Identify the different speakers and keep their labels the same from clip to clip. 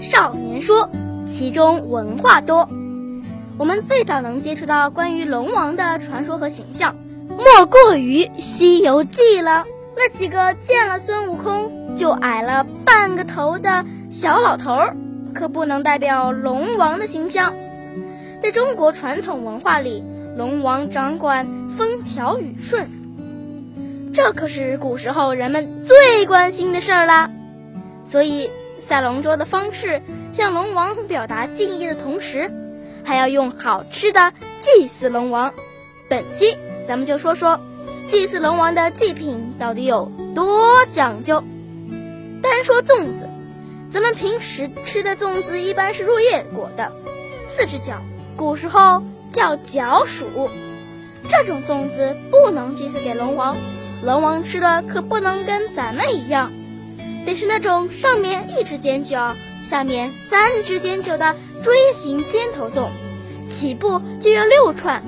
Speaker 1: 少年说，其中文化多。我们最早能接触到关于龙王的传说和形象，莫过于《西游记》了。那几个见了孙悟空就矮了半个头的小老头，可不能代表龙王的形象。在中国传统文化里，龙王掌管风调雨顺，这可是古时候人们最关心的事儿啦。所以，赛龙舟的方式向龙王表达敬意的同时，还要用好吃的祭祀龙王。本期咱们就说说。祭祀龙王的祭品到底有多讲究？单说粽子，咱们平时吃的粽子一般是入叶裹的，四只角，古时候叫角薯。这种粽子不能祭祀给龙王，龙王吃的可不能跟咱们一样，得是那种上面一只尖角，下面三只尖角的锥形尖头粽，起步就要六串，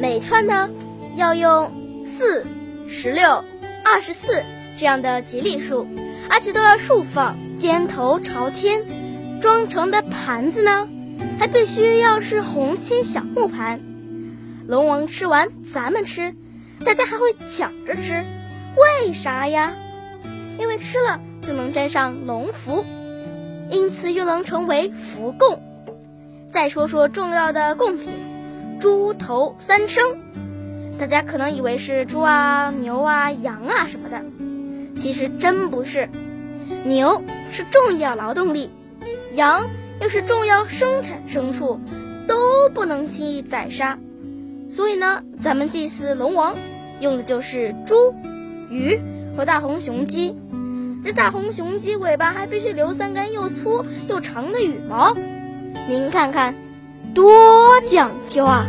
Speaker 1: 每串呢要用。四、十六、二十四这样的吉利数，而且都要竖放，尖头朝天。装成的盘子呢，还必须要是红漆小木盘。龙王吃完，咱们吃，大家还会抢着吃，为啥呀？因为吃了就能沾上龙福，因此又能成为福贡。再说说重要的贡品，猪头三牲。大家可能以为是猪啊、牛啊、羊啊什么的，其实真不是。牛是重要劳动力，羊又是重要生产牲畜，都不能轻易宰杀。所以呢，咱们祭祀龙王用的就是猪、鱼和大红雄鸡。这大红雄鸡尾巴还必须留三根又粗又长的羽毛，您看看，多讲究啊！